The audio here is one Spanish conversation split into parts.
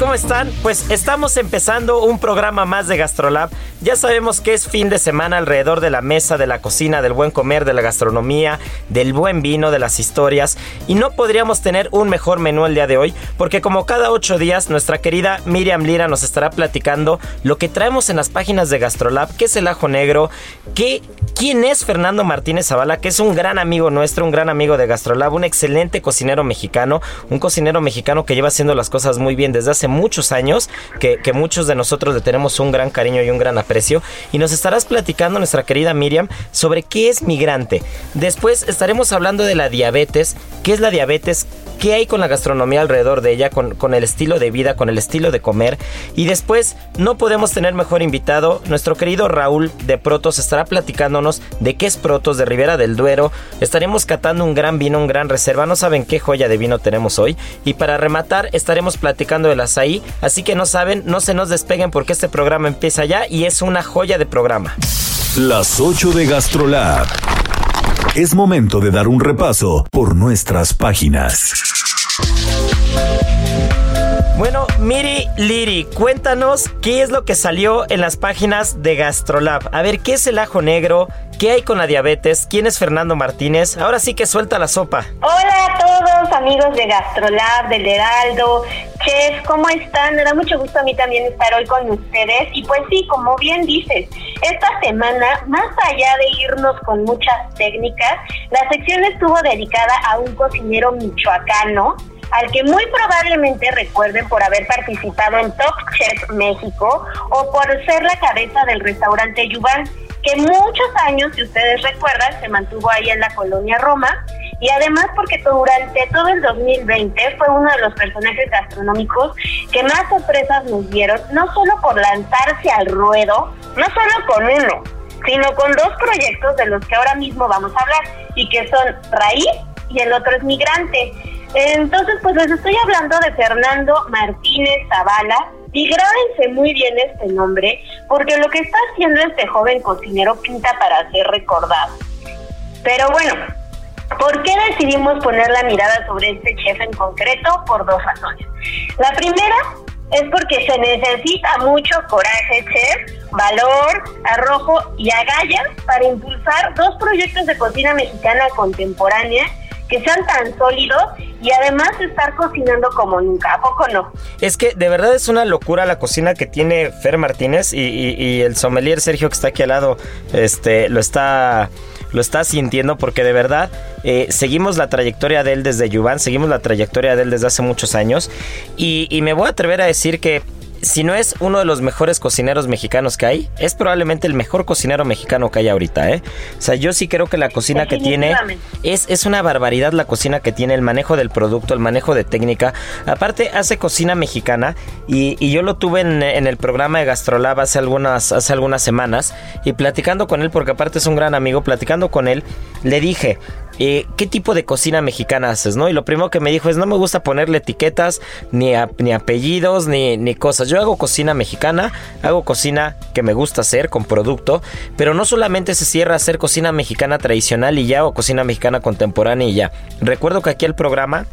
¿Cómo están? Pues estamos empezando un programa más de GastroLab. Ya sabemos que es fin de semana alrededor de la mesa, de la cocina, del buen comer, de la gastronomía, del buen vino, de las historias. Y no podríamos tener un mejor menú el día de hoy, porque como cada ocho días, nuestra querida Miriam Lira nos estará platicando lo que traemos en las páginas de GastroLab, qué es el ajo negro, qué, quién es Fernando Martínez Zavala, que es un gran amigo nuestro, un gran amigo de GastroLab, un excelente cocinero mexicano, un cocinero mexicano que lleva haciendo las cosas muy bien desde hace muchos años, que, muchos de nosotros le tenemos un gran cariño y un gran aprecio. Y nos estarás platicando, nuestra querida Miriam, sobre qué es migrante. Después estaremos hablando de la diabetes, qué es la diabetes, qué hay con la gastronomía alrededor de ella, con, con, el estilo de vida, con el estilo de comer. Y después no podemos tener mejor invitado. Nuestro querido Raúl de Protos estará platicándonos de qué es Protos de Ribera del Duero. Estaremos catando un gran vino, un gran reserva. No saben qué joya de vino tenemos hoy. Y para rematar estaremos platicando de las ahí. Así que no saben, no se nos despeguen porque este programa empieza ya y es una joya de programa. Las 8 de GastroLab. Es momento de dar un repaso por nuestras páginas. Bueno, Miri Liri, cuéntanos qué es lo que salió en las páginas de Gastrolab. A ver, ¿qué es el ajo negro? ¿Qué hay con la diabetes? ¿Quién es Fernando Martínez? Ahora sí que suelta la sopa. Hola a todos, amigos de Gastrolab, del Heraldo. Chef, ¿cómo están? Me da mucho gusto a mí también estar hoy con ustedes. Y pues sí, como bien dices, esta semana, más allá de irnos con muchas técnicas, la sección estuvo dedicada a un cocinero michoacano al que muy probablemente recuerden por haber participado en Top Chef México o por ser la cabeza del restaurante Yuban, que muchos años, si ustedes recuerdan, se mantuvo ahí en la colonia Roma y además porque durante todo el 2020 fue uno de los personajes gastronómicos que más sorpresas nos dieron, no solo por lanzarse al ruedo, no solo con uno, sino con dos proyectos de los que ahora mismo vamos a hablar y que son Raíz y el otro es Migrante. Entonces, pues les estoy hablando de Fernando Martínez Zavala. Y grábense muy bien este nombre, porque lo que está haciendo este joven cocinero pinta para ser recordado. Pero bueno, ¿por qué decidimos poner la mirada sobre este chef en concreto? Por dos razones. La primera es porque se necesita mucho coraje, chef, valor, arrojo y agallas para impulsar dos proyectos de cocina mexicana contemporánea que sean tan sólidos y además estar cocinando como nunca, ¿a poco no? Es que de verdad es una locura la cocina que tiene Fer Martínez y, el sommelier Sergio que está aquí al lado, este, lo está lo está sintiendo porque de verdad eh, seguimos la trayectoria de él desde Yuban, seguimos la trayectoria de él desde hace muchos años y me voy a atrever a decir que si no es uno de los mejores cocineros mexicanos que hay, es probablemente el mejor cocinero mexicano que hay ahorita, ¿eh? O sea, yo sí creo que la cocina que tiene es, es una barbaridad la cocina que tiene, el manejo del producto, el manejo de técnica. Aparte, hace cocina mexicana y, y yo lo tuve en, en, el programa de Gastrolab hace algunas, hace algunas semanas y platicando con él, porque aparte es un gran amigo, platicando con él, le dije, ¿qué tipo de cocina mexicana haces? ¿no? Y lo primero que me dijo es, no me gusta ponerle etiquetas, ni, ni apellidos, ni, ni cosas. Yo hago cocina mexicana, hago cocina que me gusta hacer con producto, pero no solamente se cierra a hacer cocina mexicana tradicional y ya, o cocina mexicana contemporánea y ya. Recuerdo que aquí el programa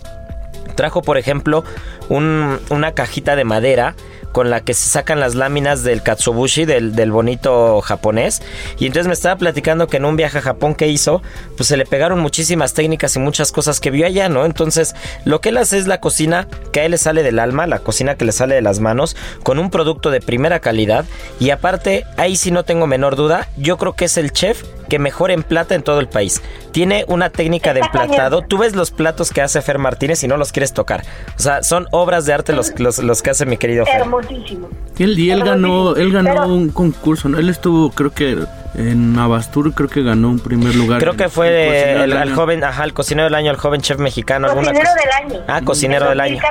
Trajo, por ejemplo, una cajita de madera con la que se sacan las láminas del katsubushi, del, del, bonito japonés. Y entonces me estaba platicando que en un viaje a Japón que hizo, pues se le pegaron muchísimas técnicas y muchas cosas que vio allá, ¿no? Entonces, lo que él hace es la cocina que a él le sale del alma, la cocina que le sale de las manos, con un producto de primera calidad. Y aparte, ahí sí no tengo menor duda, yo creo que es el chef que mejor emplata en todo el país. Tiene una técnica de emplatado. Tú ves los platos que hace Fer Martínez y no los quieres tocar. O sea, son obras de arte los, los, que hace mi querido Fer. Hermosísimo. Él, y él ganó, él ganó un concurso, ¿no? Él estuvo, creo que en Abastur, creo que ganó un primer lugar. Creo que fue el, joven, ajá, el cocinero del año, el joven chef mexicano. Cocinero del año. Ah, cocinero del año.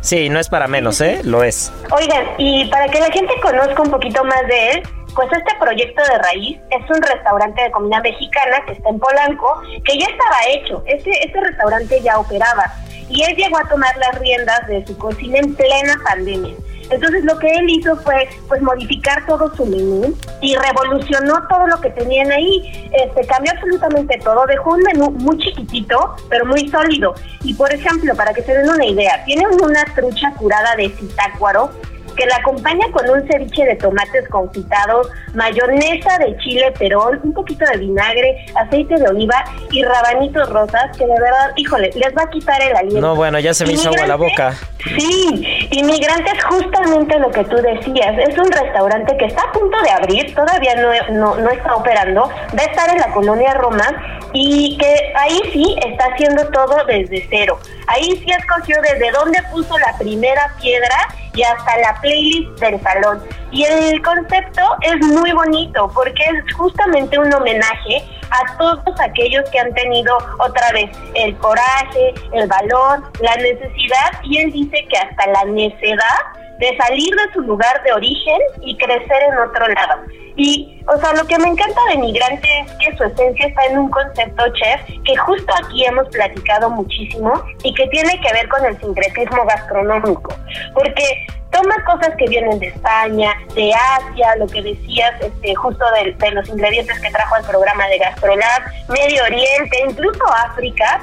Sí. no es para menos, ¿eh? Lo es. Oigan, y para que la gente conozca un poquito más de él, pues este proyecto de raíz es un restaurante de comida mexicana que está en Polanco, que ya estaba hecho. Este, este restaurante ya operaba. Y él llegó a tomar las riendas de su cocina en plena pandemia. Entonces lo que él hizo fue pues modificar todo su menú y revolucionó todo lo que tenían ahí. Este cambió absolutamente todo, dejó un menú muy chiquitito, pero muy sólido. Y por ejemplo, para que se den una idea, tiene una trucha curada de citácuaro que la acompaña con un ceviche de tomates confitados, mayonesa de chile perón, un poquito de vinagre, aceite de oliva y rabanitos rosas, que de verdad, híjole, les va a quitar el aliento. No, bueno, ya se me hizo agua la boca. Sí, Inmigrantes justamente lo que tú decías, es un restaurante que está a punto de abrir, todavía no, no, no está operando, va a estar en la colonia Roma y que ahí sí está haciendo todo desde cero. Ahí sí escogió desde dónde puso la primera piedra y hasta la playlist del salón. Y el concepto es muy bonito porque es justamente un homenaje a todos aquellos que han tenido otra vez el coraje, el valor, la necesidad y él dice que hasta la necedad de salir de su lugar de origen y crecer en otro lado. Y, o sea, lo que me encanta de Migrante es que su esencia está en un concepto chef que justo aquí hemos platicado muchísimo y que tiene que ver con el sincretismo gastronómico. Porque toma cosas que vienen de España, de Asia, lo que decías, este, justo de, de los ingredientes que trajo el programa de Gastrolab, Medio Oriente, incluso África,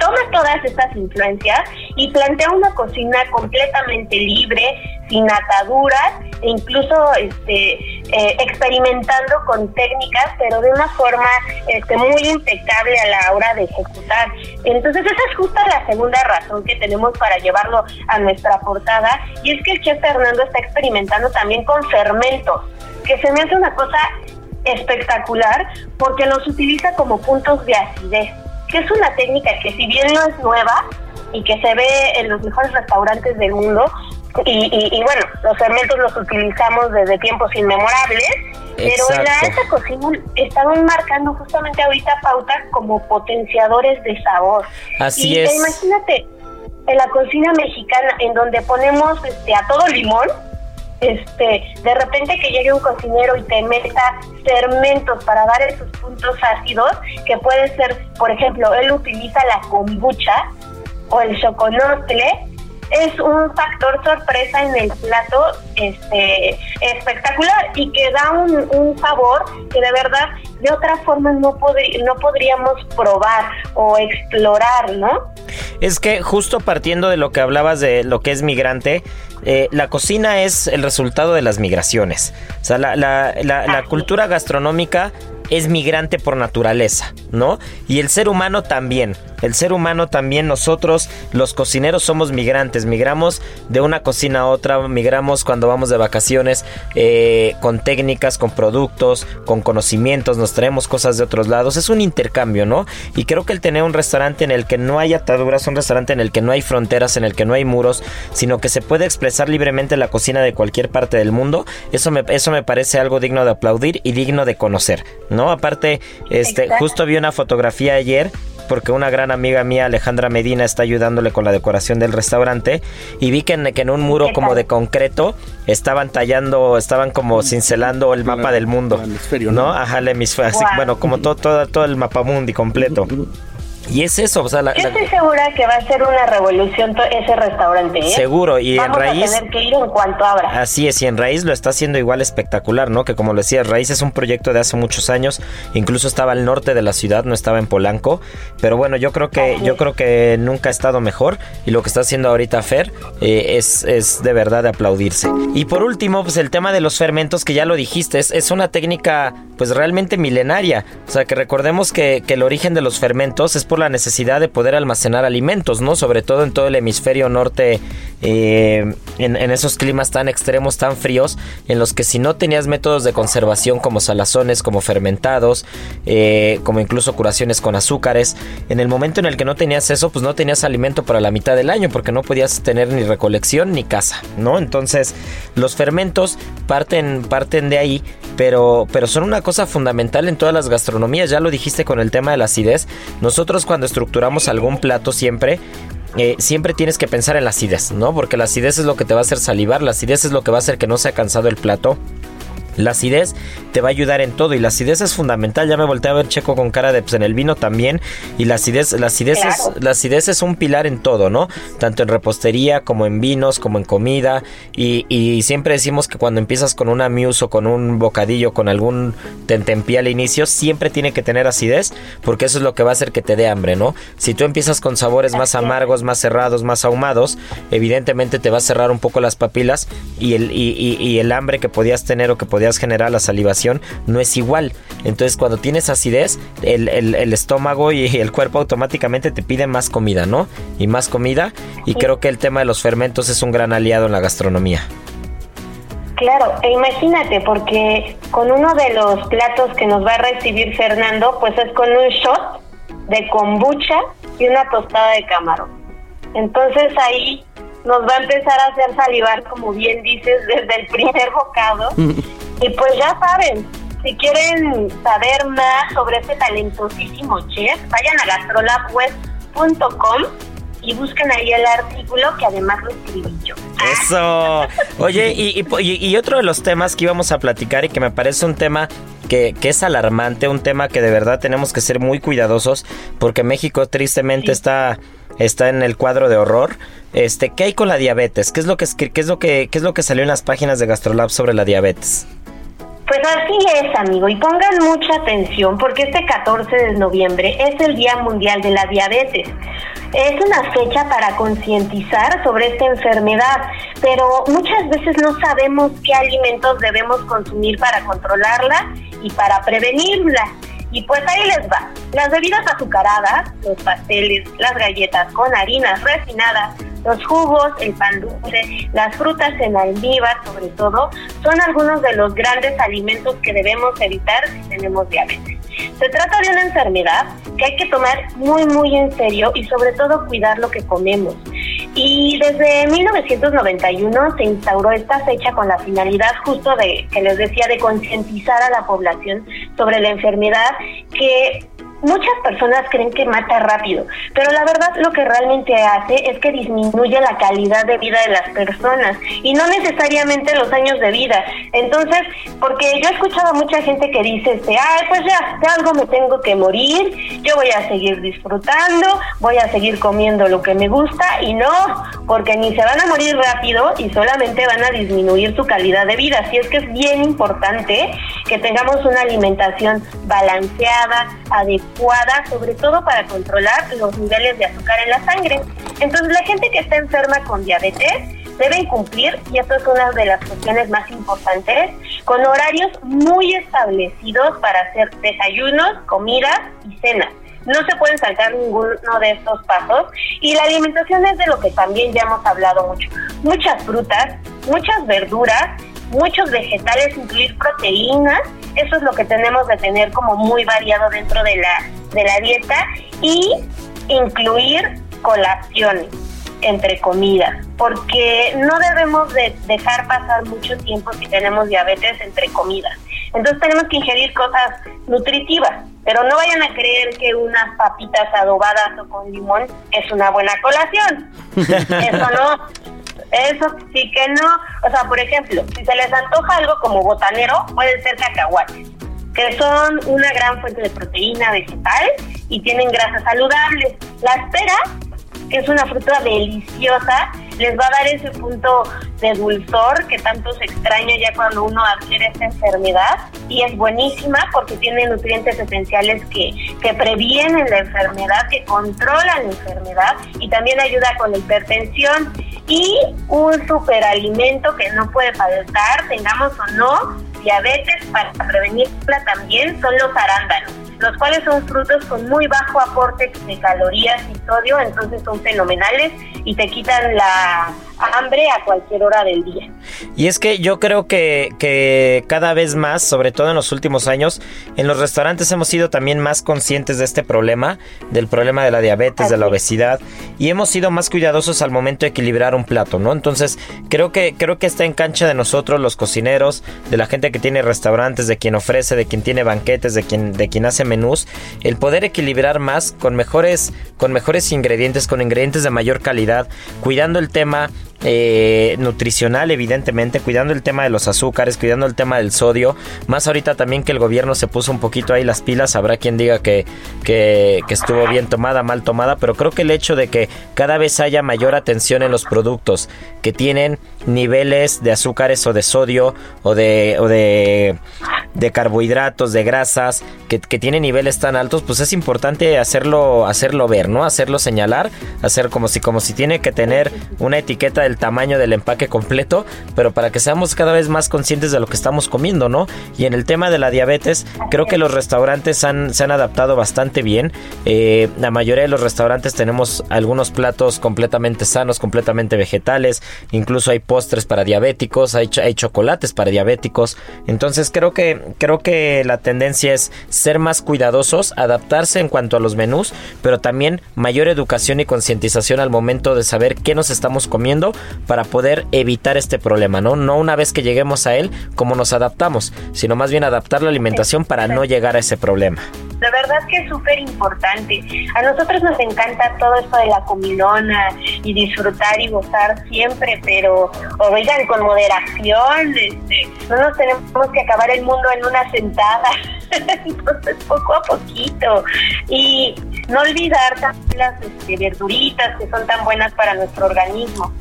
toma todas estas influencias y plantea una cocina completamente libre, sin ataduras, e incluso este, eh, experimentando con técnicas, pero de una forma este, muy impecable a la hora de ejecutar. Entonces esa es justo la segunda razón que tenemos para llevarlo a nuestra portada, y es que el chef Fernando está experimentando también con fermentos, que se me hace una cosa espectacular porque los utiliza como puntos de acidez que es una técnica que si bien no es nueva y que se ve en los mejores restaurantes del mundo, y, bueno, los fermentos los utilizamos desde tiempos inmemorables, pero en la alta cocina están marcando justamente ahorita pautas como potenciadores de sabor. Así es. Imagínate, en la cocina mexicana, en donde ponemos este, a todo limón, este, de repente que llegue un cocinero y te meta fermentos para dar esos puntos ácidos, que puede ser, por ejemplo, él utiliza la kombucha o el choconostle, es un factor sorpresa en el plato este espectacular y que da un, un sabor que de verdad de otra forma no, no podríamos probar o explorar, ¿no? Es que justo partiendo de lo que hablabas de lo que es migrante, eh, la cocina es el resultado de las migraciones. O sea, la, la, la, cultura gastronómica es migrante por naturaleza, ¿no? Y el ser humano también. El ser humano también, nosotros, los cocineros, somos migrantes. Migramos de una cocina a otra, migramos cuando vamos de vacaciones eh, con técnicas, con productos, con conocimientos, nos traemos cosas de otros lados. Es un intercambio, ¿no? Y creo que el tener un restaurante en el que no hay ataduras, un restaurante en el que no hay fronteras, en el que no hay muros, sino que se puede expresar libremente la cocina de cualquier parte del mundo, eso me, eso me parece algo digno de aplaudir y digno de conocer, ¿no? Aparte, este, justo vi una fotografía ayer porque una gran amiga mía, Alejandra Medina, está ayudándole con la decoración del restaurante y vi que en, que en un muro como de concreto estaban tallando, estaban como cincelando el mapa del mundo, ¿no? Ajá, el hemisferio, bueno, como todo, todo, todo el mapa mundi completo. Y es eso, o sea, la, Yo estoy segura que va a ser una revolución ese restaurante. ¿eh? Seguro, y en raíz. A tener que ir en cuanto abra. Así es, y en raíz lo está haciendo igual espectacular, ¿no? Que como lo decía, raíz es un proyecto de hace muchos años, incluso estaba al norte de la ciudad, no estaba en Polanco, pero bueno, yo creo que yo creo que nunca ha estado mejor y lo que está haciendo ahorita Fer eh, es, es de verdad de aplaudirse. Y por último, pues el tema de los fermentos que ya lo dijiste, es, es una técnica pues realmente milenaria, o sea que recordemos que, que el origen de los fermentos es por la necesidad de poder almacenar alimentos, ¿no? Sobre todo en todo el hemisferio norte, eh, en, esos climas tan extremos, tan fríos, en los que si no tenías métodos de conservación como salazones, como fermentados, eh, como incluso curaciones con azúcares, en el momento en el que no tenías eso, pues no tenías alimento para la mitad del año, porque no podías tener ni recolección ni casa, ¿no? Entonces, los fermentos parten, parten de ahí, pero, pero son una cosa fundamental en todas las gastronomías, ya lo dijiste con el tema de la acidez, nosotros cuando estructuramos algún plato siempre, eh, siempre tienes que pensar en la acidez, ¿no? Porque la acidez es lo que te va a hacer salivar, la acidez es lo que va a hacer que no sea cansado el plato. La acidez te va a ayudar en todo y la acidez es fundamental. Ya me volteé a ver Checo con cara de pues en el vino también y la acidez, la acidez es la acidez es un pilar en todo, ¿no? Tanto en repostería como en vinos, como en comida y, y siempre decimos que cuando empiezas con una muse o con un bocadillo, con algún tentempié al inicio, siempre tiene que tener acidez porque eso es lo que va a hacer que te dé hambre, ¿no? Si tú empiezas con sabores más amargos, más cerrados, más ahumados, evidentemente te va a cerrar un poco las papilas y el, y, y el hambre que podías tener o que podías generar la salivación no es igual. Entonces cuando tienes acidez, el, estómago y el cuerpo automáticamente te piden más comida, ¿no? Y más comida. Y creo que el tema de los fermentos es un gran aliado en la gastronomía. Claro, e imagínate, porque con uno de los platos que nos va a recibir Fernando, pues es con un shot de kombucha y una tostada de camarón. Entonces ahí nos va a empezar a hacer salivar, como bien dices, desde el primer bocado. Y pues ya saben, si quieren saber más sobre este talentosísimo chef, vayan a gastrolabweb.com y busquen ahí el artículo que además lo escribí yo. Eso. Oye, y, y, otro de los temas que íbamos a platicar y que me parece un tema que, que, es alarmante, un tema que de verdad tenemos que ser muy cuidadosos porque México tristemente está, está en el cuadro de horror. Este, ¿qué hay con la diabetes? ¿Qué es lo que qué es lo que qué es lo que salió en las páginas de Gastrolab sobre la diabetes? Pues así es, amigo, y pongan mucha atención porque este 14 de noviembre es el Día Mundial de la Diabetes. Es una fecha para concientizar sobre esta enfermedad, pero muchas veces no sabemos qué alimentos debemos consumir para controlarla y para prevenirla. Y pues ahí les va. Las bebidas azucaradas, los pasteles, las galletas con harinas refinadas, los jugos, el pan dulce, las frutas en almíbar sobre todo, son algunos de los grandes alimentos que debemos evitar si tenemos diabetes. Se trata de una enfermedad que hay que tomar muy muy en serio y sobre todo cuidar lo que comemos. Y desde 1991 se instauró esta fecha con la finalidad justo de, que les decía, de concientizar a la población sobre la enfermedad que Muchas personas creen que mata rápido, pero la verdad lo que realmente hace es que disminuye la calidad de vida de las personas y no necesariamente los años de vida. Entonces, porque yo he escuchado a mucha gente que dice, este, ay, pues ya, de algo me tengo que morir, yo voy a seguir disfrutando, voy a seguir comiendo lo que me gusta y no, porque ni se van a morir rápido y solamente van a disminuir su calidad de vida. Así es que es bien importante que tengamos una alimentación balanceada, adecuada, sobre todo para controlar los niveles de azúcar en la sangre. Entonces, la gente que está enferma con diabetes deben cumplir, y esto es una de las cuestiones más importantes, con horarios muy establecidos para hacer desayunos, comidas y cenas. No se pueden saltar ninguno de estos pasos y la alimentación es de lo que también ya hemos hablado mucho. Muchas frutas, muchas verduras, muchos vegetales, incluir proteínas eso es lo que tenemos de tener como muy variado dentro de la, de la dieta y incluir colaciones entre comidas, porque no debemos de dejar pasar mucho tiempo si tenemos diabetes entre comidas. Entonces tenemos que ingerir cosas nutritivas, pero no vayan a creer que unas papitas adobadas o con limón es una buena colación. Eso no. Eso sí que no. O sea, por ejemplo, si se les antoja algo como botanero, pueden ser cacahuates, que son una gran fuente de proteína vegetal y tienen grasas saludables. Las peras que es una fruta deliciosa, les va a dar ese punto de dulzor que tanto se extraña ya cuando uno adquiere esta enfermedad. Y es buenísima porque tiene nutrientes esenciales que, que previenen la enfermedad, que controlan la enfermedad y también ayuda con la hipertensión. Y un superalimento que no puede faltar, tengamos o no diabetes para prevenirla también son los arándanos los cuales son frutos con muy bajo aporte de calorías y sodio, entonces son fenomenales y te quitan la hambre a cualquier hora del día. Y es que yo creo que, que cada vez más, sobre todo en los últimos años, en los restaurantes hemos sido también más conscientes de este problema, del problema de la diabetes, de la obesidad, y hemos sido más cuidadosos al momento de equilibrar un plato, ¿no? Entonces, creo que, creo que está en cancha de nosotros, los cocineros, de la gente que tiene restaurantes, de quien ofrece, de quien tiene banquetes, de quien, de quien hace menús, el poder equilibrar más con mejores, con mejores ingredientes, con ingredientes de mayor calidad, cuidando el tema eh, nutricional, evidentemente, cuidando el tema de los azúcares, cuidando el tema del sodio. Más ahorita también que el gobierno se puso un poquito ahí las pilas, habrá quien diga que, que, que, estuvo bien tomada, mal tomada, pero creo que el hecho de que cada vez haya mayor atención en los productos que tienen niveles de azúcares o de sodio o de, o de, de carbohidratos, de grasas, que, que tienen niveles tan altos, pues es importante hacerlo, hacerlo ver, ¿no? Hacerlo señalar, hacer como si, como si tiene que tener una etiqueta el tamaño del empaque completo, pero para que seamos cada vez más conscientes de lo que estamos comiendo, ¿no? Y en el tema de la diabetes, creo que los restaurantes han, se han adaptado bastante bien. Eh, la mayoría de los restaurantes tenemos algunos platos completamente sanos, completamente vegetales, incluso hay postres para diabéticos, hay, hay chocolates para diabéticos. Entonces creo que, creo que la tendencia es ser más cuidadosos, adaptarse en cuanto a los menús, pero también mayor educación y concientización al momento de saber qué nos estamos comiendo para poder evitar este problema, ¿no? No una vez que lleguemos a él, cómo nos adaptamos, sino más bien adaptar la alimentación para no llegar a ese problema. De verdad que es súper importante. A nosotros nos encanta todo esto de la comilona y disfrutar y gozar siempre, pero oigan con moderación, este, no nos tenemos que acabar el mundo en una sentada. Entonces, poco a poquito. Y no olvidar también las este, verduritas que son tan buenas para nuestro organismo.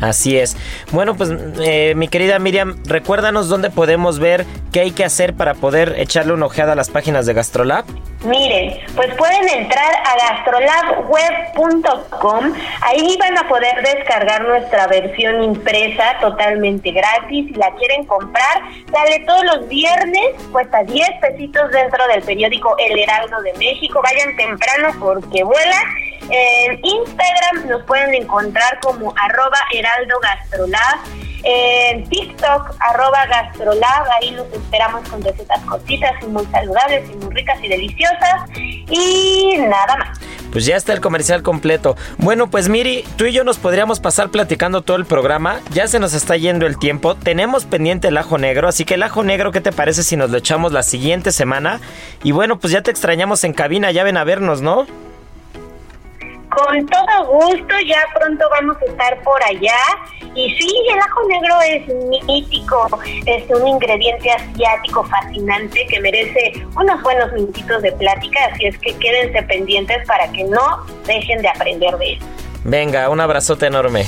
Así es. Bueno, pues eh, mi querida Miriam, recuérdanos dónde podemos ver qué hay que hacer para poder echarle una ojeada a las páginas de Gastrolab. Miren, pues pueden entrar a gastrolabweb.com. Ahí van a poder descargar nuestra versión impresa totalmente gratis. Si la quieren comprar, sale todos los viernes, cuesta 10 pesitos dentro del periódico El Heraldo de México. Vayan temprano porque vuela. En Instagram nos pueden encontrar como arroba heraldo gastrolab. En TikTok, arroba gastrolab, ahí los esperamos con recetas cortitas y muy saludables y muy ricas y deliciosas. Y nada más. Pues ya está el comercial completo. Bueno, pues Miri, tú y yo nos podríamos pasar platicando todo el programa. Ya se nos está yendo el tiempo. Tenemos pendiente el ajo negro, así que el ajo negro, ¿qué te parece si nos lo echamos la siguiente semana? Y bueno, pues ya te extrañamos en cabina, ya ven a vernos, ¿no? Con todo gusto, ya pronto vamos a estar por allá. Y sí, el ajo negro es mítico, es un ingrediente asiático fascinante que merece unos buenos minutitos de plática, así es que quédense pendientes para que no dejen de aprender de él. Venga, un abrazote enorme.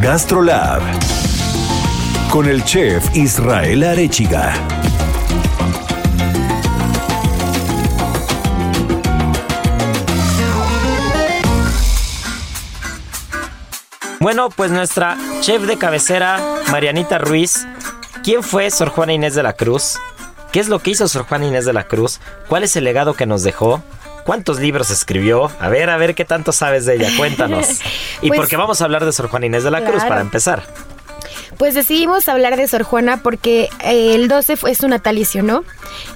Gastrolab con el chef Israel Arechiga. Bueno, pues nuestra chef de cabecera, Marianita Ruiz. ¿Quién fue Sor Juana Inés de la Cruz? ¿Qué es lo que hizo Sor Juana Inés de la Cruz? ¿Cuál es el legado que nos dejó? ¿Cuántos libros escribió? A ver, a ver qué tanto sabes de ella, cuéntanos. Y Pues- porque vamos a hablar de Sor Juana Inés de la Cruz para empezar. Pues decidimos hablar de Sor Juana porque eh, el 12 fue su natalicio, ¿no?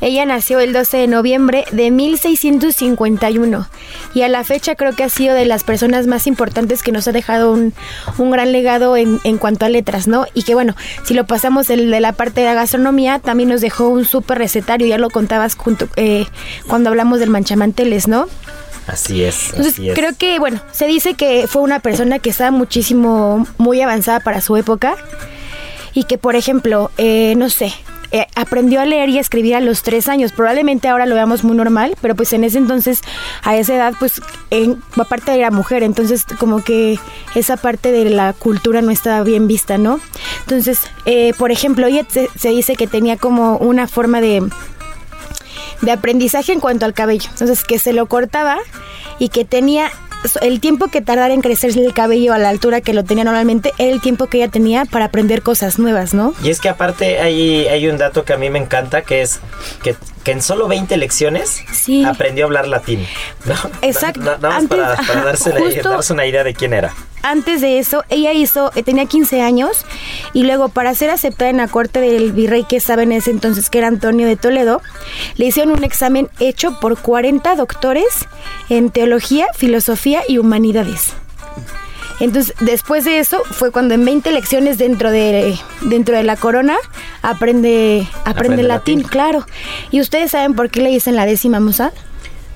Ella nació el 12 de noviembre de 1651 y a la fecha creo que ha sido de las personas más importantes que nos ha dejado un, un gran legado en, en cuanto a letras, ¿no? Y que bueno, si lo pasamos del- de, la parte de la gastronomía, también nos dejó un súper recetario, ya lo contabas junto, eh, cuando hablamos del manchamanteles, ¿no? Así es. Entonces, así es. creo que, bueno, se dice que fue una persona que estaba muchísimo, muy avanzada para su época y que, por ejemplo, eh, no sé, eh, aprendió a leer y a escribir a los tres años. Probablemente ahora lo veamos muy normal, pero pues en ese entonces, a esa edad, pues en, aparte era mujer, entonces como que esa parte de la cultura no estaba bien vista, ¿no? Entonces, eh, por ejemplo, ella se dice que tenía como una forma de de aprendizaje en cuanto al cabello. Entonces, que se lo cortaba y que tenía el tiempo que tardara en crecerse el cabello a la altura que lo tenía normalmente era el tiempo que ella tenía para aprender cosas nuevas, ¿no? Y es que aparte hay, hay un dato que a mí me encanta que es que, en solo 20 lecciones aprendió a hablar latín. Exacto. Nada más para, darse, darse una idea de quién era antes de eso, ella hizo, eh, tenía 15 años y luego para ser aceptada en la corte del virrey que estaba en ese entonces, que era Antonio de Toledo, le hicieron un examen hecho por 40 doctores en teología, filosofía y humanidades. Entonces, después de eso, fue cuando en 20 lecciones dentro de, dentro de la corona aprende, aprende, latín, claro. ¿Y ustedes saben por qué le dicen la décima musa?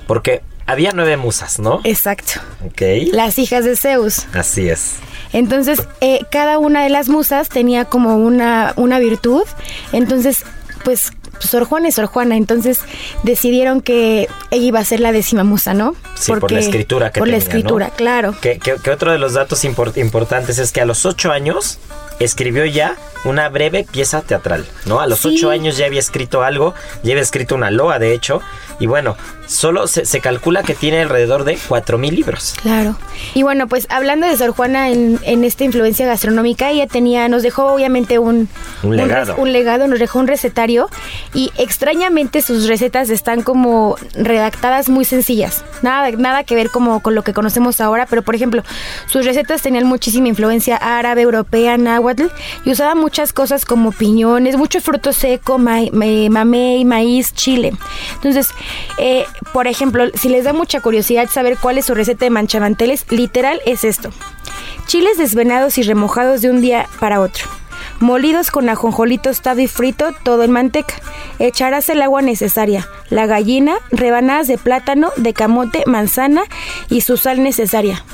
Porque había nueve musas, ¿no? Exacto. Ok. Las hijas de Zeus. Así es. Entonces, eh, cada una de las musas tenía como una, una virtud. Entonces, pues Sor Juana y Sor Juana, entonces decidieron que ella iba a ser la décima musa, ¿no? Sí, por la escritura que Por la escritura, claro. Que, otro de los datos importantes es que a los ocho años escribió ya una breve pieza teatral, ¿no? A los ocho años ya había escrito algo, ya había escrito una loa, de hecho, y bueno, solo se, calcula que tiene alrededor de 4.000 libros. Claro. Y bueno, pues hablando de Sor Juana en, esta influencia gastronómica, ella tenía, nos dejó obviamente un, un legado. Un, legado, nos dejó un recetario y extrañamente sus recetas están como redactadas muy sencillas. Nada, nada que ver como con lo que conocemos ahora, pero por ejemplo, sus recetas tenían muchísima influencia árabe, europea, náhuatl y usaba muchas cosas como piñones, mucho fruto seco, mamey, maíz, chile. Entonces, eh, por ejemplo, si les da mucha curiosidad saber cuál es su receta de manchamanteles, literal es esto. Chiles desvenados y remojados de un día para otro. Molidos con ajonjolí tostado y frito, todo en manteca. Echarás el agua necesaria, la gallina, rebanadas de plátano, de camote, manzana y su sal necesaria.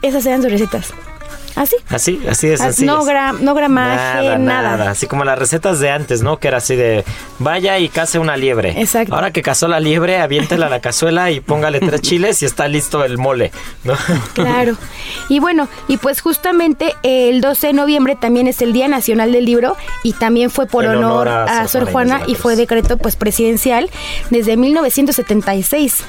Esas eran sus recetas. ¿Así? Así, así es. Así no, no gramaje, nada, Así como las recetas de antes, ¿no? Que era así de vaya y case una liebre. Exacto. Ahora que cazó la liebre, aviéntela a la cazuela y póngale tres chiles y está listo el mole, ¿no? Claro. Y bueno, y pues justamente el 12 de noviembre también es el Día Nacional del Libro y también fue por honor, a, Sor Juana y fue decreto pues presidencial desde 1976.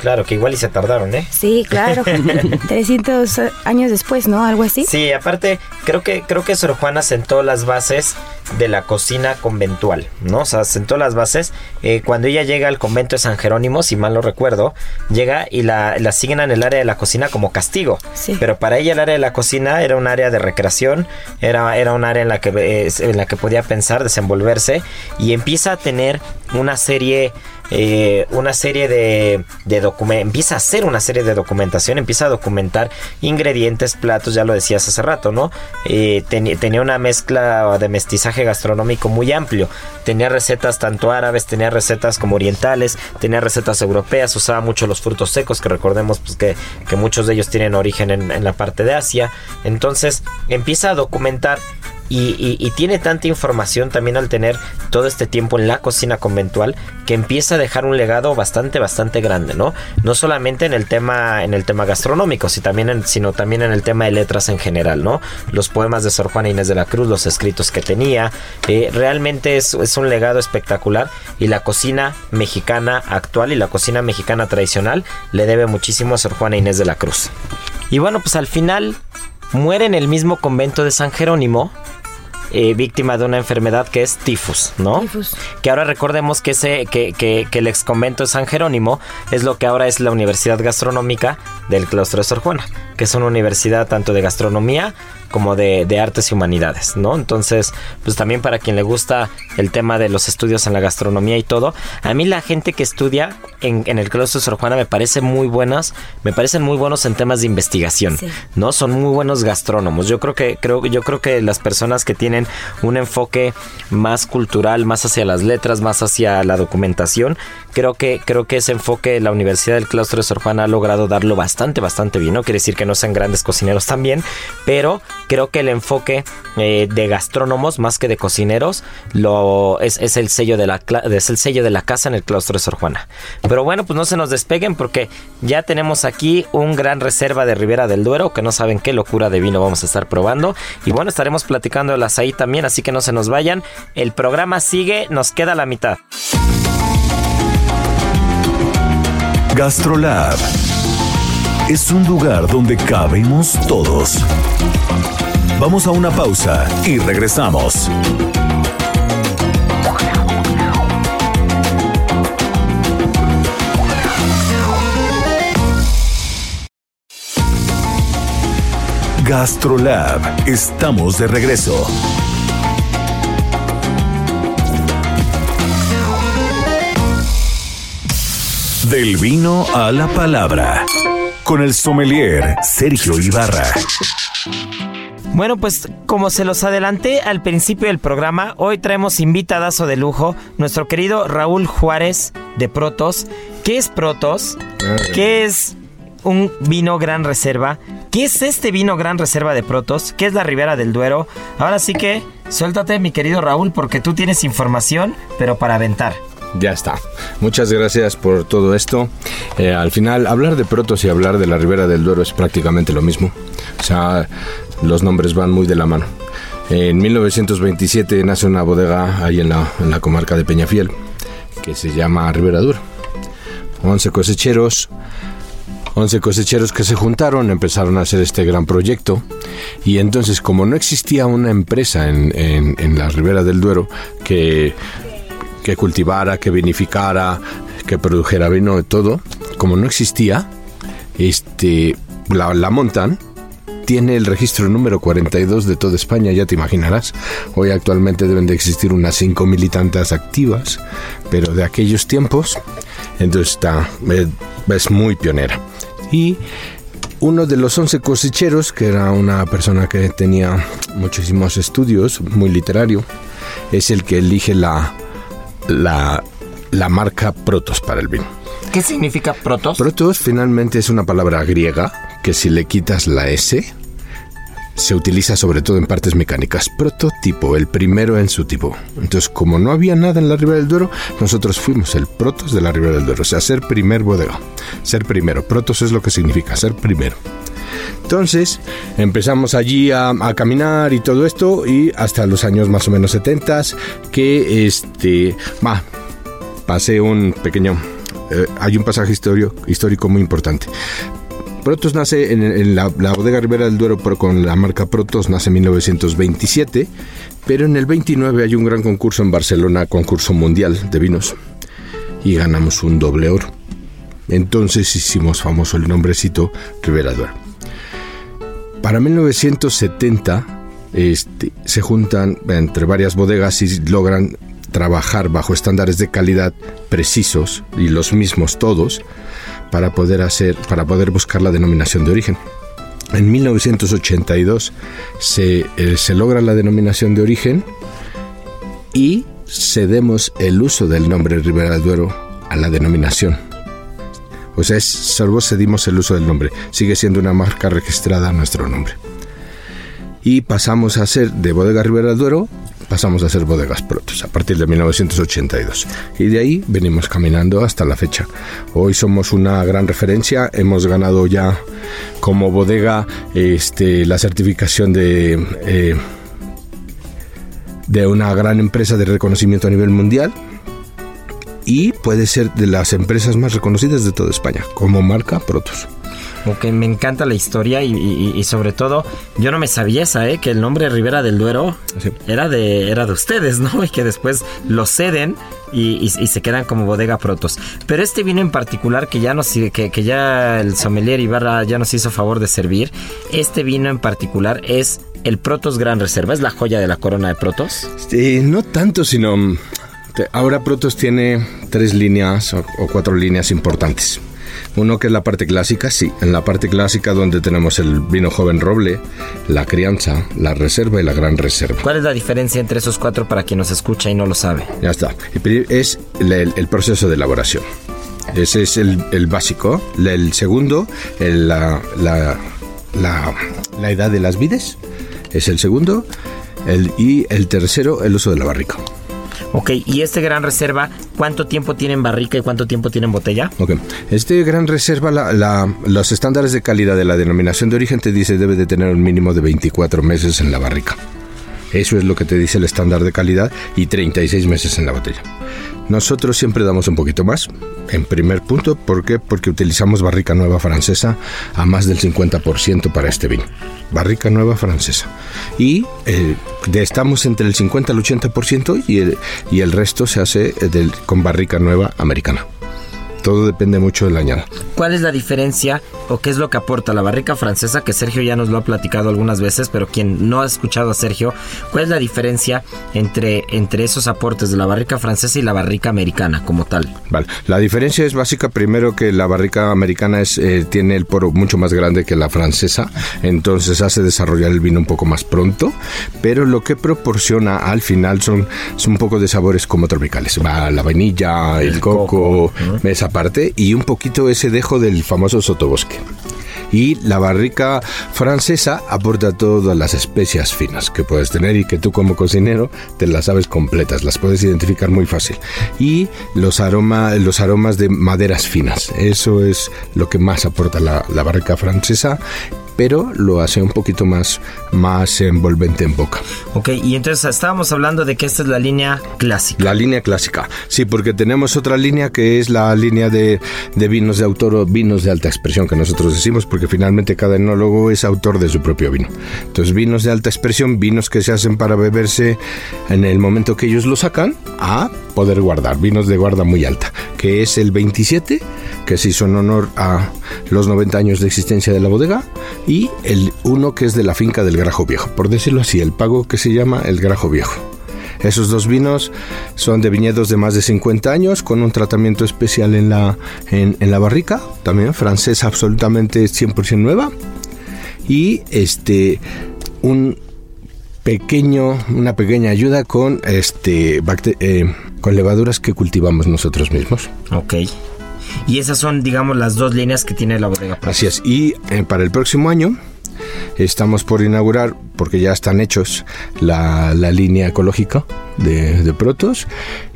Claro, que igual y se tardaron, ¿eh? Sí, claro. 300 años después, ¿no? Algo así. Sí, aparte, creo que, creo que Sor Juana sentó las bases de la cocina conventual, ¿no? O sea, sentó las bases. Eh, cuando ella llega al convento de San Jerónimo, si mal no recuerdo, llega y la, la siguen en el área de la cocina como castigo. Sí. Pero para ella el área de la cocina era un área de recreación, era, era un área en la, que, eh, en la que podía pensar, desenvolverse y empieza a tener una serie eh, una serie de, de documentos, empieza a hacer una serie de documentación, empieza a documentar ingredientes, platos, ya lo decías hace rato, ¿no? Eh, tenía una mezcla de mestizaje gastronómico muy amplio, tenía recetas tanto árabes, tenía recetas como orientales, tenía recetas europeas, usaba mucho los frutos secos, que recordemos pues, que, que muchos de ellos tienen origen en, en la parte de Asia, entonces empieza a documentar y, tiene tanta información también al tener todo este tiempo en la cocina conventual que empieza a dejar un legado bastante bastante grande no no solamente en el tema en el tema gastronómico sino también en, el tema de letras en general no los poemas de Sor Juana Inés de la Cruz los escritos que tenía eh, realmente es, es un legado espectacular y la cocina mexicana actual y la cocina mexicana tradicional le debe muchísimo a Sor Juana Inés de la Cruz. Y bueno pues al final muere en el mismo convento de San Jerónimo eh, víctima de una enfermedad que es tifus, ¿no? Tifus. Que ahora recordemos que, ese, que, que, que, el ex convento de San Jerónimo es lo que ahora es la Universidad Gastronómica del Claustro de Sor Juana, que es una universidad tanto de gastronomía como de, de, artes y humanidades, ¿no? Entonces, pues también para quien le gusta el tema de los estudios en la gastronomía y todo, a mí la gente que estudia en, en el claustro de Sor Juana me parece muy buenas, me parecen muy buenos en temas de investigación, ¿no? Son muy buenos gastrónomos. Yo creo que, creo, yo creo que las personas que tienen un enfoque más cultural, más hacia las letras, más hacia la documentación, creo que, creo que ese enfoque la Universidad del Claustro de Sor Juana ha logrado darlo bastante, bastante bien, ¿no? Quiere decir que no sean grandes cocineros también, pero creo que el enfoque eh, de gastrónomos más que de cocineros es, el sello de la es el sello de la casa en el claustro de Sor Juana. Pero bueno, pues no se nos despeguen porque ya tenemos aquí un gran reserva de Ribera del Duero que no saben qué locura de vino vamos a estar probando y bueno, estaremos platicando de las ahí también, así que no se nos vayan. El programa sigue, nos queda la mitad. Gastrolab es un lugar donde cabemos todos. Vamos a una pausa y regresamos. Gastrolab, estamos de regreso. Del vino a la palabra. Con el sommelier Sergio Ibarra. Bueno, pues como se los adelanté al principio del programa, hoy traemos invitadazo de lujo, nuestro querido Raúl Juárez de Protos. ¿Qué es Protos? ¿Qué es un vino gran reserva? ¿Qué es este vino gran reserva de Protos? ¿Qué es la Ribera del Duero? Ahora sí que suéltate, mi querido Raúl, porque tú tienes información, pero para aventar. Ya está. Muchas gracias por todo esto. Eh, al final, hablar de Protos y hablar de la Ribera del Duero es prácticamente lo mismo. O sea, los nombres van muy de la mano. En 1927 nace una bodega ahí en la, en la comarca de Peñafiel que se llama Ribera Duero. 11 cosecheros 11 cosecheros que se juntaron, empezaron a hacer este gran proyecto y entonces como no existía una empresa en, en, en la Ribera del Duero que que cultivara, que vinificara, que produjera vino, todo, como no existía, este, la, la montan tiene el registro número 42 de toda España, ya te imaginarás. Hoy actualmente deben de existir unas 5 militantes activas, pero de aquellos tiempos, entonces está, es muy pionera. Y uno de los 11 cosecheros, que era una persona que tenía muchísimos estudios, muy literario, es el que elige la, la, la marca Protos para el vino. ¿Qué significa Protos? Protos finalmente es una palabra griega que si le quitas la S se utiliza sobre todo en partes mecánicas. Prototipo, el primero en su tipo. Entonces, como no había nada en la Ribera del Duero, nosotros fuimos el Protos de la Ribera del Duero. O sea, ser primer bodega. Ser primero. Protos es lo que significa, ser primero. Entonces empezamos allí a, caminar y todo esto y hasta los años más o menos 70 que este, va, pasé un pequeño, eh, hay un pasaje histórico, histórico muy importante. Protos nace en, la, la, bodega Ribera del Duero pero con la marca Protos nace en 1927, pero en el 29 hay un gran concurso en Barcelona, concurso mundial de vinos, y ganamos un doble oro. Entonces hicimos famoso el nombrecito Ribera del Duero. Para 1970 este, se juntan entre varias bodegas y logran trabajar bajo estándares de calidad precisos y los mismos todos para poder hacer para poder buscar la denominación de origen. En 1982 se, eh, se logra la denominación de origen y cedemos el uso del nombre Ribera Duero a la denominación. O sea, es, solo cedimos el uso del nombre. Sigue siendo una marca registrada nuestro nombre. Y pasamos a ser de Bodega Ribera del Duero, pasamos a ser Bodegas Protos a partir de 1982. Y de ahí venimos caminando hasta la fecha. Hoy somos una gran referencia, hemos ganado ya como bodega este, la certificación de, eh, de una gran empresa de reconocimiento a nivel mundial y puede ser de las empresas más reconocidas de toda España, como marca Protos. Ok, me encanta la historia y, y, y, sobre todo, yo no me sabía esa, ¿eh? que el nombre Rivera del Duero sí. era, de, era de ustedes, ¿no? Y que después lo ceden y, y, se quedan como bodega protos. Pero este vino en particular que ya nos que, que ya el sommelier Ibarra ya nos hizo favor de servir, este vino en particular es el Protos Gran Reserva, es la joya de la corona de Protos. Sí, no tanto, sino ahora Protos tiene tres líneas o, o cuatro líneas importantes. Uno que es la parte clásica, sí, en la parte clásica donde tenemos el vino joven roble, la crianza, la reserva y la gran reserva. ¿Cuál es la diferencia entre esos cuatro para quien nos escucha y no lo sabe? Ya está. Es el, el proceso de elaboración. Ese es el, el básico. El segundo, el, la, la, la, la, edad de las vides. es el segundo. Y el tercero, el uso de la barrica. Ok, ¿y este Gran Reserva cuánto tiempo tiene en barrica y cuánto tiempo tiene en botella? Ok, este Gran Reserva, los estándares de calidad de la denominación de origen te dice debe de tener un mínimo de 24 meses en la barrica. Eso es lo que te dice el estándar de calidad y 36 meses en la botella. Nosotros siempre damos un poquito más. En primer punto, ¿por qué? Porque utilizamos barrica nueva francesa a más del 50% para este vino. Barrica nueva francesa. Y eh, estamos entre el 50 al 80% y el, y el resto se hace eh, con barrica nueva americana. Todo depende mucho de la añada. ¿Cuál es la diferencia o qué es lo que aporta la barrica francesa? Que Sergio ya nos lo ha platicado algunas veces, pero quien no ha escuchado a Sergio, ¿cuál es la diferencia entre, entre esos aportes de la barrica francesa y la barrica americana como tal? Vale, la diferencia es básica primero que la barrica americana es, eh, tiene el poro mucho más grande que la francesa, entonces hace desarrollar el vino un poco más pronto, pero lo que proporciona al final son, son un poco de sabores como tropicales. Va la vainilla, el, coco, esa parte y un poquito ese dejo del famoso sotobosque. Y la barrica francesa aporta todas las especias finas que puedes tener y que tú como cocinero te las sabes completas, las puedes identificar muy fácil. Y los, aromas los aromas de maderas finas, eso es lo que más aporta la, la barrica francesa pero lo hace un poquito más, más envolvente en boca. Ok, y entonces estábamos hablando de que esta es la línea clásica. La línea clásica, sí, porque tenemos otra línea que es la línea de, de vinos de autor o vinos de alta expresión que nosotros decimos, porque finalmente cada enólogo es autor de su propio vino. Entonces, vinos de alta expresión, vinos que se hacen para beberse en el momento que ellos lo sacan, a poder guardar, vinos de guarda muy alta, que es el 27, que se hizo en honor a los 90 años de existencia de la bodega, y el uno que es de la finca del Grajo Viejo, por decirlo así, el pago que se llama el Grajo Viejo. Esos dos vinos son de viñedos de más de 50 años, con un tratamiento especial en la, en, la barrica, también francesa absolutamente 100% nueva. Y este, un pequeño, una pequeña ayuda con, este, eh, con levaduras que cultivamos nosotros mismos. Ok. Y esas son, digamos, las dos líneas que tiene la bodega. Así es. Y eh, para el próximo año estamos por inaugurar, porque ya están hechos, la, línea ecológica de, de Protos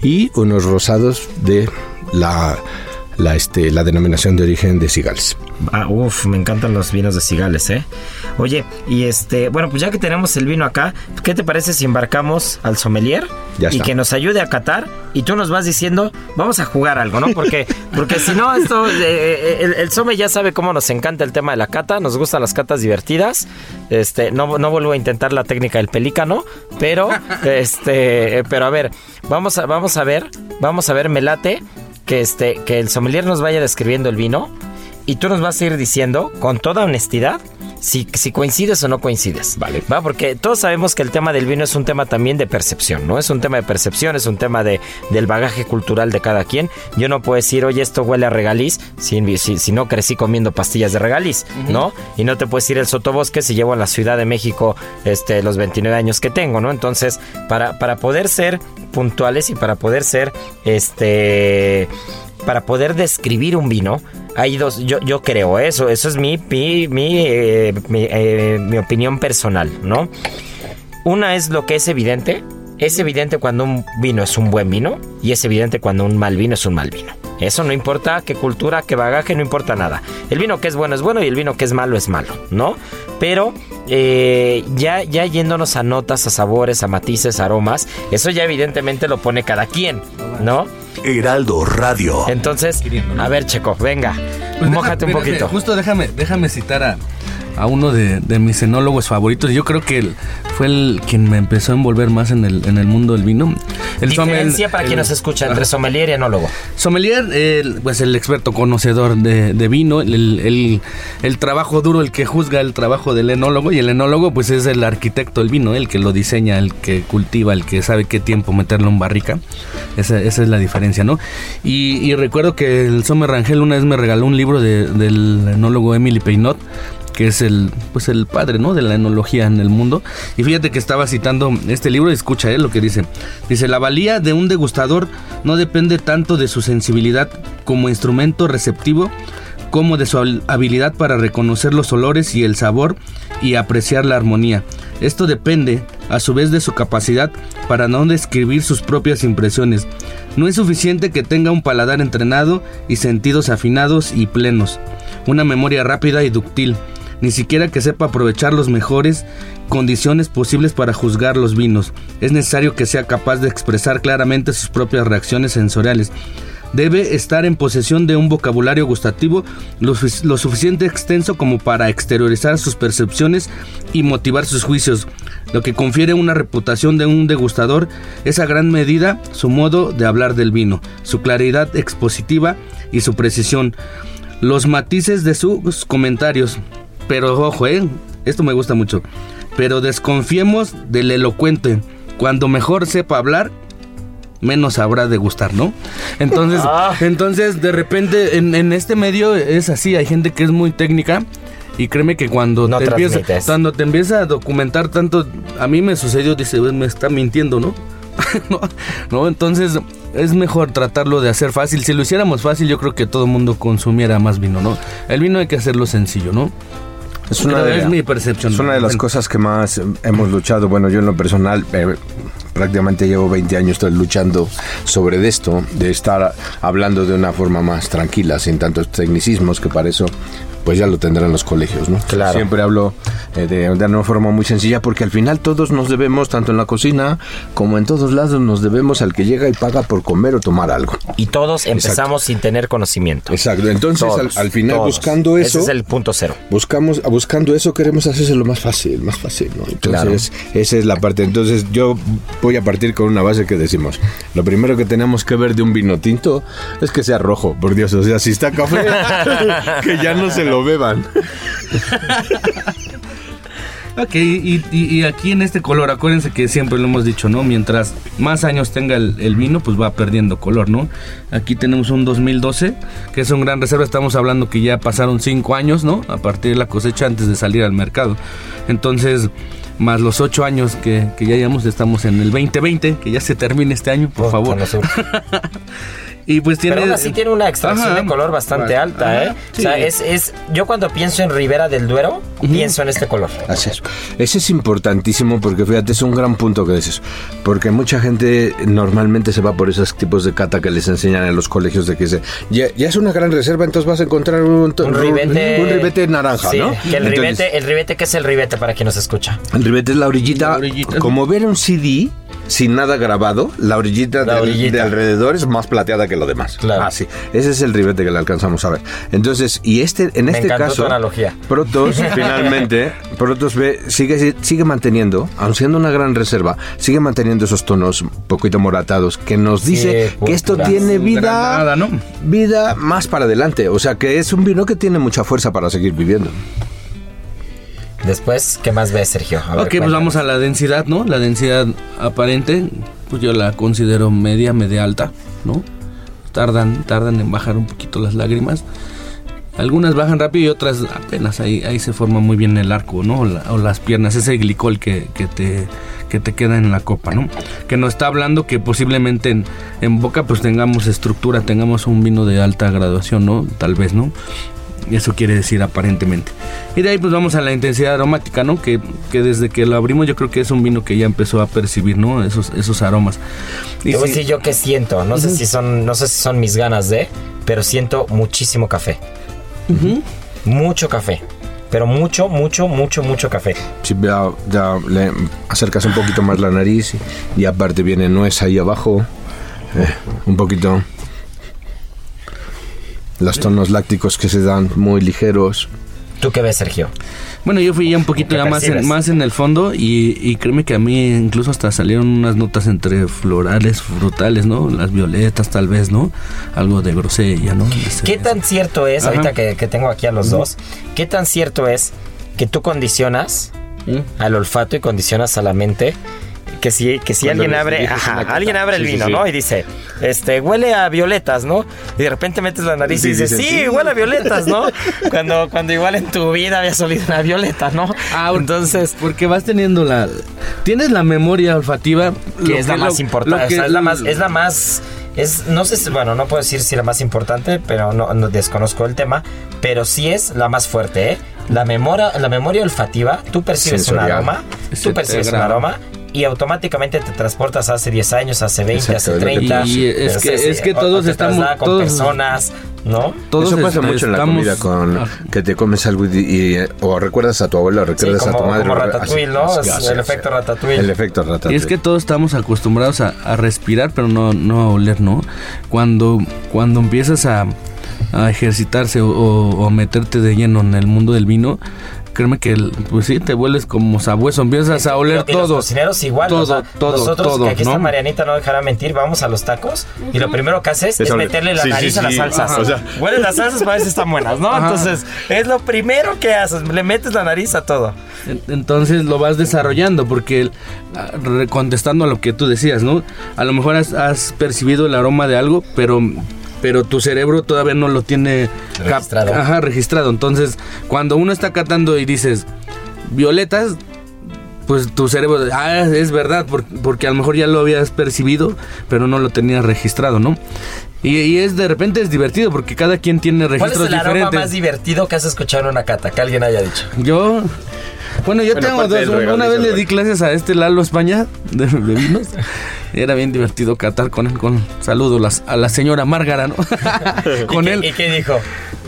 y unos rosados de la la, este, la denominación de origen de Cigales. Ah, uf, me encantan los vinos de Cigales, ¿eh? Oye, y este, bueno, pues ya que tenemos el vino acá, ¿qué te parece si embarcamos al sommelier y que nos ayude a catar y tú nos vas diciendo, vamos a jugar algo, ¿no? Porque, porque si no, esto, eh, eh, el, el Somme ya sabe cómo nos encanta el tema de la cata, nos gustan las catas divertidas. Este, no, no vuelvo a intentar la técnica del pelícano, pero, este, pero a ver, vamos a, vamos a ver, vamos a ver, me late que, este, que el sommelier nos vaya describiendo el vino y tú nos vas a ir diciendo con toda honestidad si, si, coincides o no coincides. Vale. ¿Va? Porque todos sabemos que el tema del vino es un tema también de percepción, ¿no? Es un tema de percepción, es un tema de, del bagaje cultural de cada quien. Yo no puedo decir, oye, esto huele a regaliz si, si, no crecí comiendo pastillas de regaliz, ¿no? Y no te puedes ir el sotobosque si llevo en la Ciudad de México este, los 29 años que tengo, ¿no? Entonces, para, para poder ser puntuales y para poder ser, este, para poder describir un vino, hay dos, yo, yo creo eso, eso es mi, mi, mi, eh, eh, mi, opinión personal, ¿no? Una es lo que es evidente, es evidente cuando un vino es un buen vino y es evidente cuando un mal vino es un mal vino. Eso no importa qué cultura, qué bagaje, no importa nada. El vino que es bueno es bueno y el vino que es malo es malo, ¿no? Pero eh, ya, ya yéndonos a notas, a sabores, a matices, aromas, eso ya evidentemente lo pone cada quien, ¿no? Heraldo Radio. Entonces, a ver, Checo, venga, pues mójate un poquito. Justo déjame, déjame citar a, a uno de, mis enólogos favoritos. Yo creo que él fue el quien me empezó a envolver más en el, en el mundo del vino. El Diferencia para quien nos escucha entre sommelier y enólogo. Sommelier, el, pues el experto conocedor de, vino, el, el, trabajo duro, el que juzga el trabajo del enólogo y el enólogo pues es el arquitecto del vino, el que lo diseña, el que cultiva, el que sabe qué tiempo meterlo en barrica. Esa, esa es la diferencia, ¿no? Y, recuerdo que el Sommer Rangel una vez me regaló un libro del enólogo Emily Peinot que es el, pues el padre ¿no? de la enología en el mundo. Y fíjate que estaba citando este libro y escucha él lo que dice. Dice, la valía de un degustador no depende tanto de su sensibilidad como instrumento receptivo como de su habilidad para reconocer los olores y el sabor y apreciar la armonía. Esto depende, a su vez, de su capacidad para no describir sus propias impresiones. No es suficiente que tenga un paladar entrenado y sentidos afinados y plenos, una memoria rápida y dúctil, ni siquiera que sepa aprovechar los mejores condiciones posibles para juzgar los vinos. Es necesario que sea capaz de expresar claramente sus propias reacciones sensoriales debe estar en posesión de un vocabulario gustativo lo, suficiente extenso como para exteriorizar sus percepciones y motivar sus juicios, lo que confiere una reputación de un degustador es a gran medida su modo de hablar del vino, su claridad expositiva y su precisión, los matices de sus comentarios. Pero ojo, eh, esto me gusta mucho. Pero desconfiemos del elocuente. Cuando mejor sepa hablar, menos habrá de gustar, ¿no? Entonces, ah. entonces de repente en, este medio es así, hay gente que es muy técnica. Y créeme que cuando, te empieza, cuando te empieza a documentar tanto, a mí me sucedió, dice, me está mintiendo, ¿no? ¿no? Entonces es mejor tratarlo de hacer fácil. Si lo hiciéramos fácil, yo creo que todo el mundo consumiera más vino, ¿no? El vino hay que hacerlo sencillo, ¿no? Es una de, mi percepción. Es una de las cosas que más hemos luchado. Bueno, yo en lo personal eh, prácticamente llevo 20 años luchando sobre esto, de estar hablando de una forma más tranquila, sin tantos tecnicismos, que para eso pues ya lo tendrán los colegios, ¿no? Claro. Siempre hablo eh, de, una forma muy sencilla porque al final todos nos debemos, tanto en la cocina como en todos lados, nos debemos al que llega y paga por comer o tomar algo. Y todos empezamos sin tener conocimiento. Exacto. Entonces, al, final, buscando eso. Ese es el punto cero. Buscamos, buscando eso, queremos hacerse lo más fácil, más fácil, ¿no? Entonces, esa es la parte. Entonces, yo voy a partir con una base que decimos: lo primero que tenemos que ver de un vino tinto es que sea rojo, por Dios. O sea, si está café, que ya no se lo beban. ok, y, aquí en este color, acuérdense que siempre lo hemos dicho, ¿no? Mientras más años tenga el, vino, pues va perdiendo color, ¿no? Aquí tenemos un 2012, que es un gran reserva. Estamos hablando que ya pasaron 5 años, ¿no? A partir de la cosecha antes de salir al mercado. Entonces, más los 8 años que, ya llevamos, estamos en el 2020, que ya se termine este año, por favor. Y pues tiene. Pero aún así tiene una extracción de color bastante alta, ¿eh? O sea, es, es. Yo cuando pienso en Ribera del Duero, pienso en este color. Así es. Ese es importantísimo porque fíjate, es un gran punto que dices. Porque mucha gente normalmente se va por esos tipos de cata que les enseñan en los colegios de que se, ya, es una gran reserva, entonces vas a encontrar un, un ribete, un, ribete naranja, ¿no? Que el ribete, el ribete, ¿qué es el ribete para quien nos escucha? El ribete es la orillita, la orillita. como ver un CD sin nada grabado, la orillita, de alrededor es más plateada que lo demás. Claro. Ah, sí. Ese es el ribete que le alcanzamos a ver. Entonces, y este, en este caso, analogía. Protos, finalmente, Protos ve, sigue, sigue manteniendo, aun siendo una gran reserva, sigue manteniendo esos tonos un poquito moratados, que nos dice que esto tiene vida, ¿no? vida más para adelante. O sea, que es un vino que tiene mucha fuerza para seguir viviendo. Después, ¿qué más ves, Sergio? ok, pues vamos a la densidad, ¿no? La densidad aparente, pues yo la considero media, media alta, ¿no? Tardan, tardan en bajar un poquito las lágrimas. Algunas bajan rápido y otras apenas ahí, ahí se forma muy bien el arco, ¿no? O, las piernas, ese glicol que, que, te, que te queda en la copa, ¿no? Que nos está hablando que posiblemente en, en boca pues tengamos estructura, tengamos un vino de alta graduación, ¿no? Tal vez, ¿no? Eso quiere decir aparentemente. Y de ahí pues vamos a la intensidad aromática, ¿no? Que, que, desde que lo abrimos yo creo que es un vino que ya empezó a percibir, ¿no? Esos, esos aromas. Y voy yo qué siento. No sé si son, no sé si son mis ganas de, pero siento muchísimo café. Mucho café. Pero mucho, mucho, mucho, mucho café. Si ya, ya le acercas un poquito más la nariz y, aparte viene nuez ahí abajo. Eh, un poquito los tonos lácticos que se dan muy ligeros. ¿Tú qué ves, Sergio? Bueno, yo fui ya un poquito ya más en, más en el fondo y, créeme que a mí incluso hasta salieron unas notas entre florales, frutales, ¿no? Las violetas tal vez, ¿no? Algo de grosella, ¿no? ¿Qué tan cierto es, ahorita que, tengo aquí a los dos, qué tan cierto es que tú condicionas al olfato y condicionas a la mente que si, que si alguien abre, alguien abre el vino, ¿no? Y dice, este, huele a violetas, ¿no? Y de repente metes la nariz y dices, sí, huele a violetas, ¿no? cuando, cuando igual en tu vida había olido una violeta, ¿no? Ah, entonces. Porque vas teniendo la. Tienes la memoria olfativa. Que es la más importante. es la más. Es la más es, no sé, si- bueno, no puedo decir si la más importante, pero no, no desconozco el tema, pero sí es la más fuerte, ¿eh? La memoria, la memoria olfativa, tú percibes un Sensorial. aroma, Se tú percibes un aroma y automáticamente te transportas hace 10 años, hace 20, Exacto, hace es lo que 30. Y es que- es que o todos estamos- con todos- personas, ¿no? Todos Eso pasa mucho en la comida con Ah, que te comes algo y, y- o recuerdas a tu abuelo, o Sí, recuerdas como, a tu madre. como ratatouille, ¿no? así, así, el así. efecto ratatouille. El efecto ratatouille. Y es que todos estamos acostumbrados a, a respirar, pero no, no a oler, ¿no? Cuando, cuando empiezas a, a ejercitarse o, o- o meterte de lleno en el mundo del vino, créeme que, el- pues sí, te vuelves como sabueso, empiezas a oler Y los todo. cocineros igual. Todo, o sea, todo, Nosotros, todo, que aquí está. Marianita, no dejará mentir, vamos a los tacos y lo primero que haces es, meterle la Sí, sí, nariz a las salsas. Ajá. O sea, hueles las salsas para ver si están buenas, ¿no? Ajá. Entonces, es lo primero que haces, le metes la nariz a todo. En- Entonces lo vas desarrollando porque el- a- re- contestando a lo que tú decías, ¿no? A lo mejor has, has percibido el aroma de algo, pero pero tu cerebro todavía no lo tiene Registrado. Ajá, registrado. Entonces, cuando uno está catando y dices violetas, pues tu cerebro, ah, es verdad, por- porque a lo mejor ya lo habías percibido, pero no lo tenías registrado, ¿no? Y, y es de repente es divertido porque cada quien tiene ¿Cuál es registros el aroma diferentes. más divertido que has escuchado en una cata? Que alguien haya dicho. Yo. Bueno, yo Bueno, tengo dos. Una vez le di clases a este Lalo España de, de vinos. Era bien divertido catar con él. Con saludo las- a la señora Márgara, ¿no? con ¿Y qué- él. ¿Y qué dijo?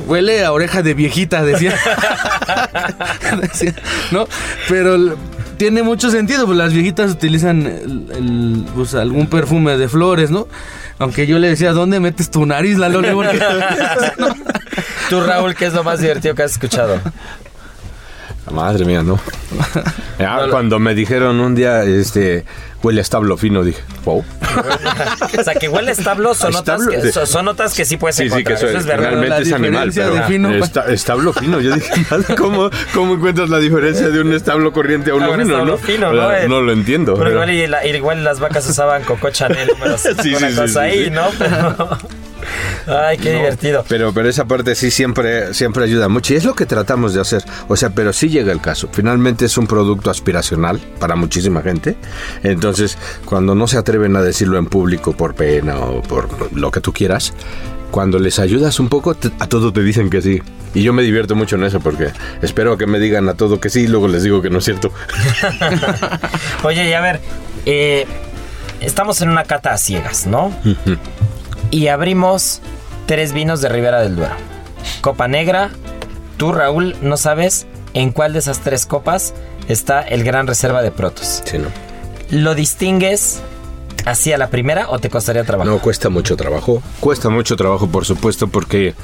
Huele a oreja de viejita, decía. Decía, ¿No? Pero tiene mucho sentido, pues las viejitas utilizan el- el, pues, algún perfume de flores, ¿no? Aunque yo le decía, ¿dónde metes tu nariz, Lalo? Porque- Tú, Raúl, ¿qué es lo más divertido que has escuchado? Madre mía, no. Ya, cuando me dijeron un día, este, huele a establo fino, dije, wow. O sea, que huele a establo son, notas Establo, que, sí. son, notas que sí puedes Sí, sí, encontrar. que Eso es verdad. realmente La es animal, diferencia pero de fino, pues. esta- establo fino. Yo dije, ¿cómo, ¿cómo encuentras la diferencia de un establo corriente a uno Ah, un fino, establo no? fino, O sea, ¿no? No lo entiendo. Pero pero- igual, y la- igual las vacas usaban Coco Chanel número Sí, una sí, sí, cosa sí, ahí, sí. ¿no? Pero... Ay, qué divertido. Pero, pero esa parte sí siempre, siempre ayuda mucho y es lo que tratamos de hacer. O sea, pero sí llega el caso. Finalmente es un producto aspiracional para muchísima gente. Entonces, cuando no se atreven a decirlo en público por pena o por lo que tú quieras, cuando les ayudas un poco, te- a todo te dicen que sí. Y yo me divierto mucho en eso porque espero que me digan a todo que sí y luego les digo que no es cierto. Oye, y a ver, eh, estamos en una cata a ciegas, ¿no? Y abrimos tres vinos de Ribera del Duero. Copa Negra, tú, Raúl, no sabes en cuál de esas tres copas está el Gran Reserva de Protos. Sí, ¿no? ¿Lo distingues así a la primera o te costaría trabajo? No, cuesta mucho trabajo. Cuesta mucho trabajo, por supuesto, porque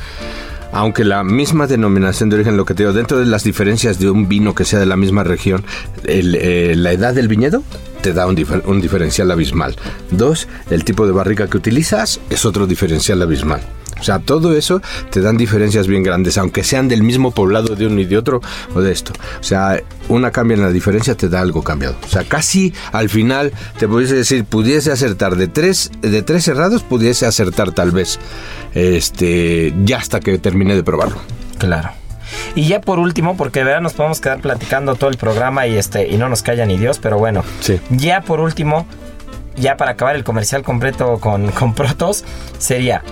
aunque la misma denominación de origen, lo que te digo, dentro de las diferencias de un vino que sea de la misma región, el, eh, la edad del viñedo te da un, difer- un diferencial abismal. Dos, el tipo de barrica que utilizas es otro diferencial abismal. O sea, todo eso te dan diferencias bien grandes, aunque sean del mismo poblado de uno y de otro o de esto. O sea, una cambia en la diferencia, te da algo cambiado. O sea, casi al final te pudiese decir, pudiese acertar de tres, de tres cerrados, pudiese acertar tal vez, este, ya hasta que termine de probarlo. Claro. Y ya por último, porque de verdad nos podemos quedar platicando todo el programa y este y no nos calla ni Dios, pero bueno. Sí. Ya por último, ya para acabar el comercial completo con, con Protos, sería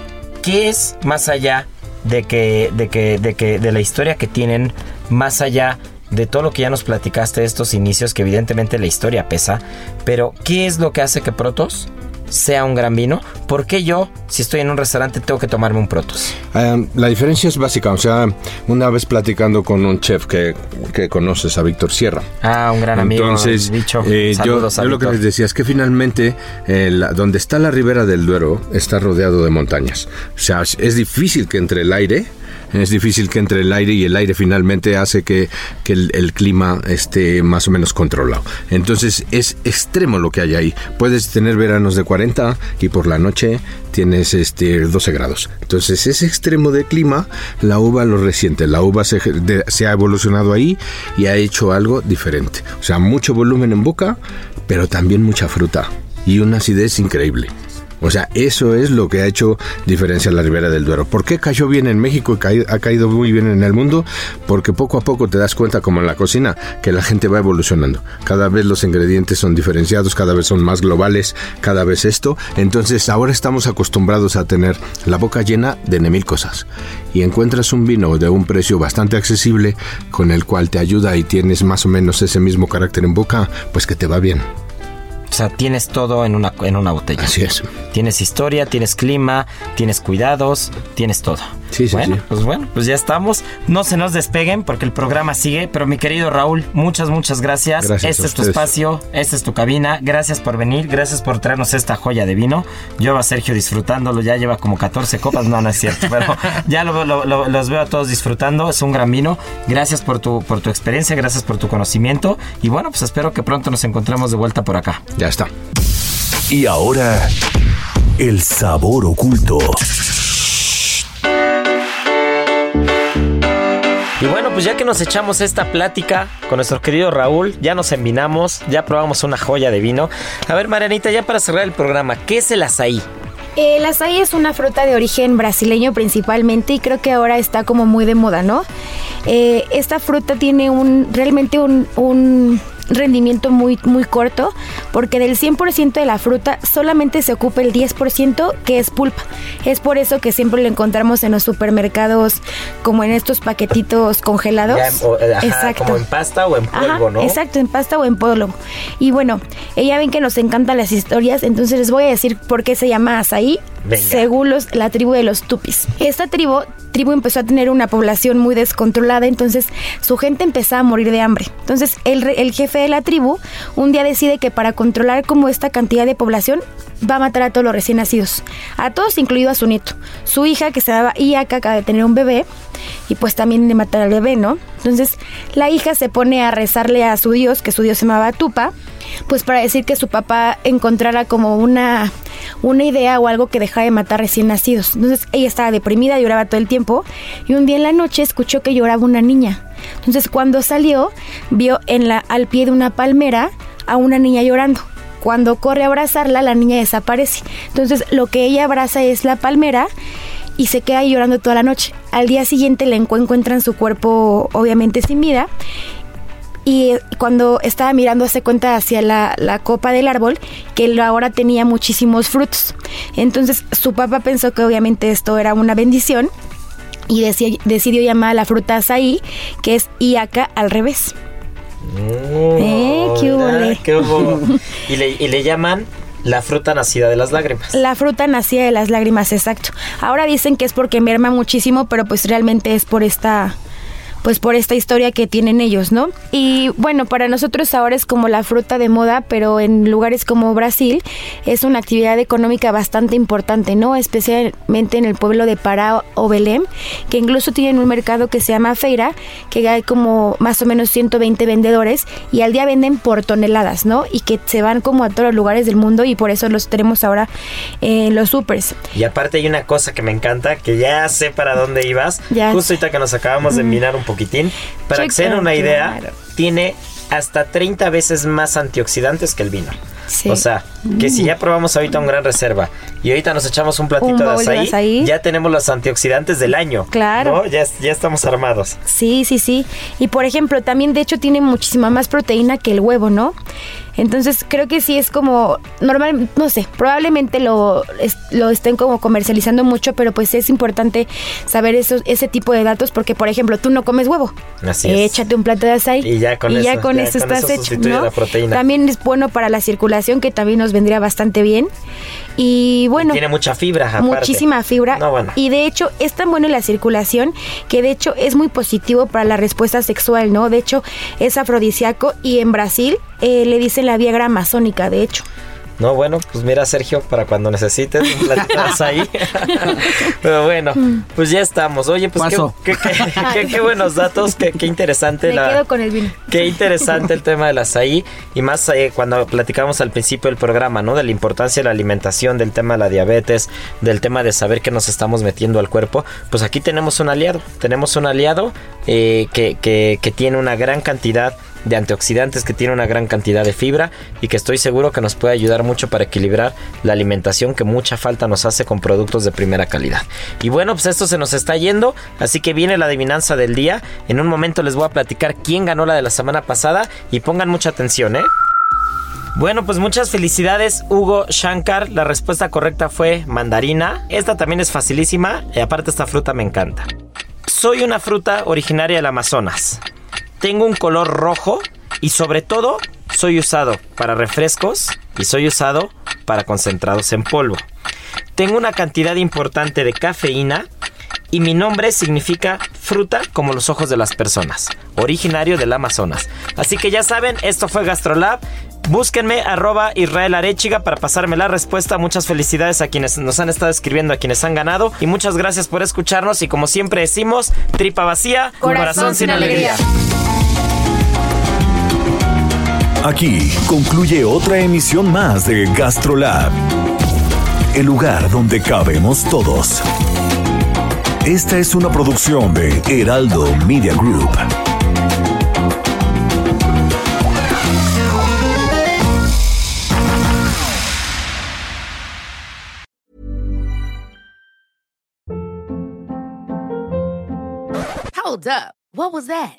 ¿qué es más allá de que, de que, de que, de la historia que tienen, más allá de todo lo que ya nos platicaste de estos inicios, que evidentemente la historia pesa, pero ¿qué es lo que hace que Protos sea un gran vino? ¿Por qué yo, si estoy en un restaurante, tengo que tomarme un Protos? Eh, la diferencia es básica, o sea, una vez platicando con un chef que, que conoces, a Víctor Sierra. Ah, un gran amigo. Entonces, dicho. eh, yo, Saludos a yo lo que les decía es que finalmente, eh, la- donde está la ribera del Duero, está rodeado de montañas. O sea, es difícil que entre el aire, es difícil que entre el aire y el aire finalmente hace que, que el, clima esté más o menos controlado. Entonces, es extremo lo que hay ahí. Puedes tener veranos de 40 y por la noche tienes este 12 grados. Entonces, ese extremo de clima, la uva lo resiente. La uva se, se ha evolucionado ahí y ha hecho algo diferente. O sea, mucho volumen en boca, pero también mucha fruta y una acidez increíble. O sea, eso es lo que ha hecho diferenciar la Ribera del Duero. ¿Por qué cayó bien en México y ha caído muy bien en el mundo? Porque poco a poco te das cuenta, como en la cocina, que la gente va evolucionando. Cada vez los ingredientes son diferenciados, cada vez son más globales, cada vez esto. Entonces ahora estamos acostumbrados a tener la boca llena de mil cosas. Y encuentras un vino de un precio bastante accesible con el cual te ayuda y tienes más o menos ese mismo carácter en boca, pues que te va bien. O sea, tienes todo en una, en una botella. Así es. Tienes historia, tienes clima, tienes cuidados, tienes todo. Sí, sí, bueno, sí. pues bueno, pues ya estamos. No se nos despeguen porque el programa sigue. Pero mi querido Raúl, muchas, muchas gracias. Gracias este a es tu espacio, esta es tu cabina. Gracias por venir, gracias por traernos esta joya de vino. Yo a Sergio disfrutándolo, ya lleva como 14 copas. No, no es cierto, pero ya lo- lo- lo- los veo a todos disfrutando. Es un gran vino. Gracias por tu, por tu experiencia, gracias por tu conocimiento. Y bueno, pues espero que pronto nos encontremos de vuelta por acá. Ya está. Y ahora, el sabor oculto. Pues ya que nos echamos esta plática con nuestro querido Raúl, ya nos envinamos, ya probamos una joya de vino. A ver, Marianita, ya para cerrar el programa, ¿qué es el azaí? El azaí es una fruta de origen brasileño principalmente y creo que ahora está como muy de moda, ¿no? Eh, esta fruta tiene un realmente un, un rendimiento muy, muy corto porque del 100% de la fruta solamente se ocupa el 10% que es pulpa. Es por eso que siempre lo encontramos en los supermercados como en estos paquetitos congelados. Ya, o- ajá, como en pasta o en polvo, Ajá, ¿no? Exacto, en pasta o en polvo. Y bueno, ella ven que nos encantan las historias, entonces les voy a decir por qué se llama azaí, Venga. según los- la tribu de los tupis. Esta tribu, tribu empezó a tener una población muy descontrolada, entonces su gente empezaba a morir de hambre. Entonces el, el jefe de la tribu un día decide que para controlar como esta cantidad de población va a matar a todos los recién nacidos, a todos incluido a su nieto. Su hija que se llamaba Iaka acaba de tener un bebé y pues también de matar al bebé, ¿no? Entonces la hija se pone a rezarle a su dios, que su dios se llamaba Tupa, pues para decir que su papá encontrara como una, una idea o algo que dejara de matar recién nacidos. Entonces ella estaba deprimida, lloraba todo el tiempo y un día en la noche escuchó que lloraba una niña. Entonces cuando salió vio en la, al pie de una palmera a una niña llorando. Cuando corre a abrazarla, la niña desaparece. Entonces lo que ella abraza es la palmera y se queda ahí llorando toda la noche. Al día siguiente le encu- encuentran su cuerpo obviamente sin vida y eh, cuando estaba mirando se cuenta hacia la, la copa del árbol que ahora tenía muchísimos frutos. Entonces su papá pensó que obviamente esto era una bendición y deci- decidió llamar a la fruta azaí, que es iaca al revés. Eh, qué y, le, y le llaman la fruta nacida de las lágrimas. La fruta nacida de las lágrimas, exacto. Ahora dicen que es porque merma muchísimo, pero pues realmente es por esta pues por esta historia que tienen ellos, ¿no? Y bueno, para nosotros ahora es como la fruta de moda, pero en lugares como Brasil es una actividad económica bastante importante, ¿no? Especialmente en el pueblo de Pará o Belém, que incluso tienen un mercado que se llama Feira, que hay como más o menos 120 vendedores y al día venden por toneladas, ¿no? Y que se van como a todos los lugares del mundo y por eso los tenemos ahora en los supers. Y aparte hay una cosa que me encanta, que ya sé para dónde ibas. Ya Justo ahorita que nos acabamos de mirar un poquitín. Para que se den una idea, tiene hasta 30 veces más antioxidantes que el vino. Sí. O sea, que si ya probamos ahorita un gran reserva y ahorita nos echamos un platito Un de, bowl de azaí, azaí. ya tenemos los antioxidantes del año. Claro. ¿no? Ya, ya estamos armados. Sí, sí, sí. Y por ejemplo, también de hecho tiene muchísima más proteína que el huevo, ¿no? Entonces creo que sí es como normal, no sé, probablemente lo, es- lo estén como comercializando mucho, pero pues es importante saber esos, ese tipo de datos porque, por ejemplo, tú no comes huevo. Así es. Échate un plato de azaí. Y ya con eso- ya eso con estás eso hecho, ¿no? la proteína. También es bueno para la circulación, que también nos vendría bastante bien. Y bueno. Tiene mucha fibra, aparte. Muchísima fibra. No, bueno. Y de hecho es tan bueno en la circulación que de hecho es muy positivo para la respuesta sexual, ¿no? De hecho es afrodisíaco y en Brasil eh, le dicen la Viagra amazónica, de hecho. No, bueno, pues mira, Sergio, para cuando necesites de azaí. Pero bueno, pues ya estamos. Oye, pues qué, qué- qué- qué- qué buenos datos, qué, qué interesante Me la, quedo con el vino. Qué interesante el tema del azaí y más eh, cuando platicamos al principio del programa, ¿no? De la importancia de la alimentación, del tema de la diabetes, del tema de saber qué nos estamos metiendo al cuerpo. Pues aquí tenemos un aliado, tenemos un aliado eh, que, que- que tiene una gran cantidad de antioxidantes que tiene una gran cantidad de fibra y que estoy seguro que nos puede ayudar mucho para equilibrar la alimentación que mucha falta nos hace con productos de primera calidad. Y bueno, pues esto se nos está yendo, así que viene la adivinanza del día. En un momento les voy a platicar quién ganó la de la semana pasada y pongan mucha atención, ¿eh? Bueno, pues muchas felicidades, Hugo Shankar. La respuesta correcta fue mandarina. Esta también es facilísima y aparte esta fruta me encanta. Soy una fruta originaria del Amazonas. Tengo un color rojo y sobre todo soy usado para refrescos y soy usado para concentrados en polvo. Tengo una cantidad importante de cafeína y mi nombre significa fruta como los ojos de las personas, originario del Amazonas. Así que ya saben, esto fue Gastrolab. Búsquenme arroba Israel Arechiga para pasarme la respuesta. Muchas felicidades a quienes nos han estado escribiendo, a quienes han ganado. Y muchas gracias por escucharnos. Y como siempre decimos, tripa vacía, corazón, sin alegría. Aquí concluye otra emisión más de Gastrolab, el lugar donde cabemos todos. Esta es una producción de Heraldo Media Group. Hold up. What was that?